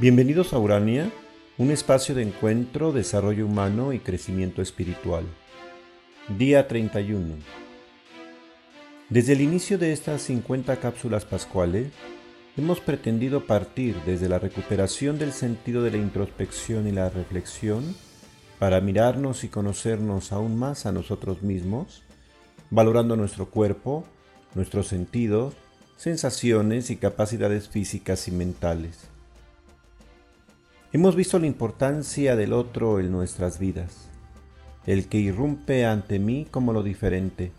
Bienvenidos a Urania, un espacio de encuentro, desarrollo humano y crecimiento espiritual. Día 31. Desde el inicio de estas 50 cápsulas pascuales, hemos pretendido partir desde la recuperación del sentido de la introspección y la reflexión para mirarnos y conocernos aún más a nosotros mismos, valorando nuestro cuerpo, nuestros sentidos, sensaciones y capacidades físicas y mentales. Hemos visto la importancia del otro en nuestras vidas, el que irrumpe ante mí como lo diferente,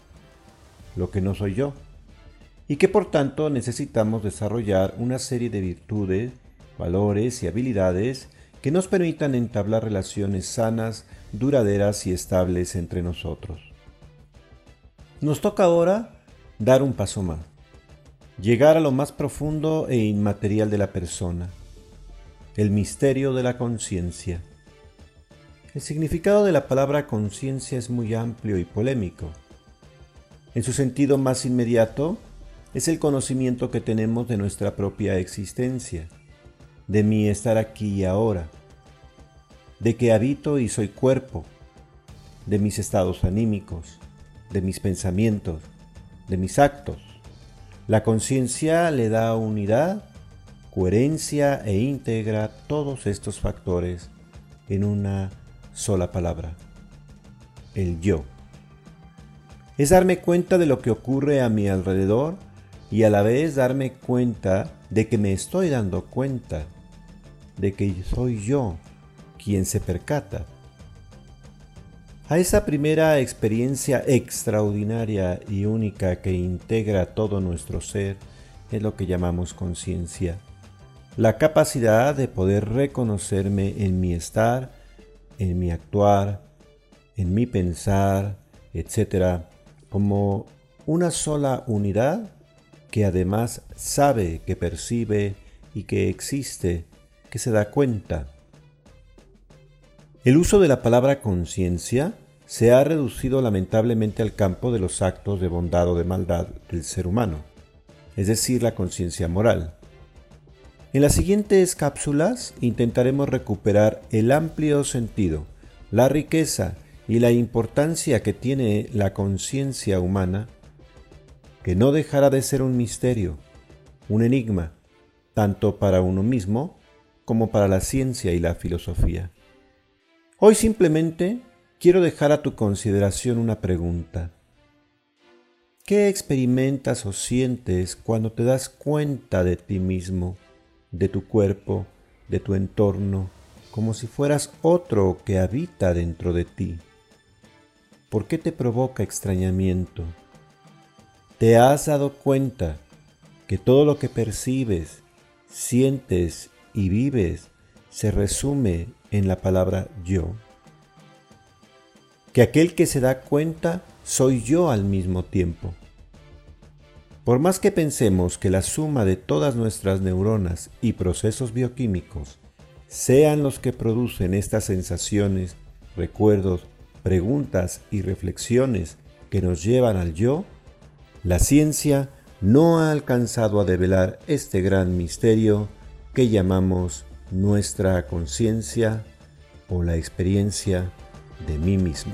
lo que no soy yo, y que por tanto necesitamos desarrollar una serie de virtudes, valores y habilidades que nos permitan entablar relaciones sanas, duraderas y estables entre nosotros. Nos toca ahora dar un paso más, llegar a lo más profundo e inmaterial de la persona, el misterio de la conciencia. El significado de la palabra conciencia es muy amplio y polémico. En su sentido más inmediato, es el conocimiento que tenemos de nuestra propia existencia, de mi estar aquí y ahora, de que habito y soy cuerpo, de mis estados anímicos, de mis pensamientos, de mis actos. La conciencia le da unidad coherencia e integra todos estos factores en una sola palabra, el yo. Es darme cuenta de lo que ocurre a mi alrededor y a la vez darme cuenta de que me estoy dando cuenta de que soy yo quien se percata. A esa primera experiencia extraordinaria y única que integra todo nuestro ser es lo que llamamos conciencia la capacidad de poder reconocerme en mi estar, en mi actuar, en mi pensar, etc., como una sola unidad que además sabe, que percibe y que existe, que se da cuenta. El uso de la palabra conciencia se ha reducido lamentablemente al campo de los actos de bondad o de maldad del ser humano, es decir, la conciencia moral. En las siguientes cápsulas intentaremos recuperar el amplio sentido, la riqueza y la importancia que tiene la conciencia humana, que no dejará de ser un misterio, un enigma, tanto para uno mismo como para la ciencia y la filosofía. Hoy simplemente quiero dejar a tu consideración una pregunta. ¿Qué experimentas o sientes cuando te das cuenta de ti mismo? De tu cuerpo, de tu entorno, como si fueras otro que habita dentro de ti. ¿Por qué te provoca extrañamiento? ¿Te has dado cuenta que todo lo que percibes, sientes y vives se resume en la palabra yo? Que aquel que se da cuenta soy yo al mismo tiempo. Por más que pensemos que la suma de todas nuestras neuronas y procesos bioquímicos sean los que producen estas sensaciones, recuerdos, preguntas y reflexiones que nos llevan al yo, la ciencia no ha alcanzado a develar este gran misterio que llamamos nuestra conciencia o la experiencia de mí mismo.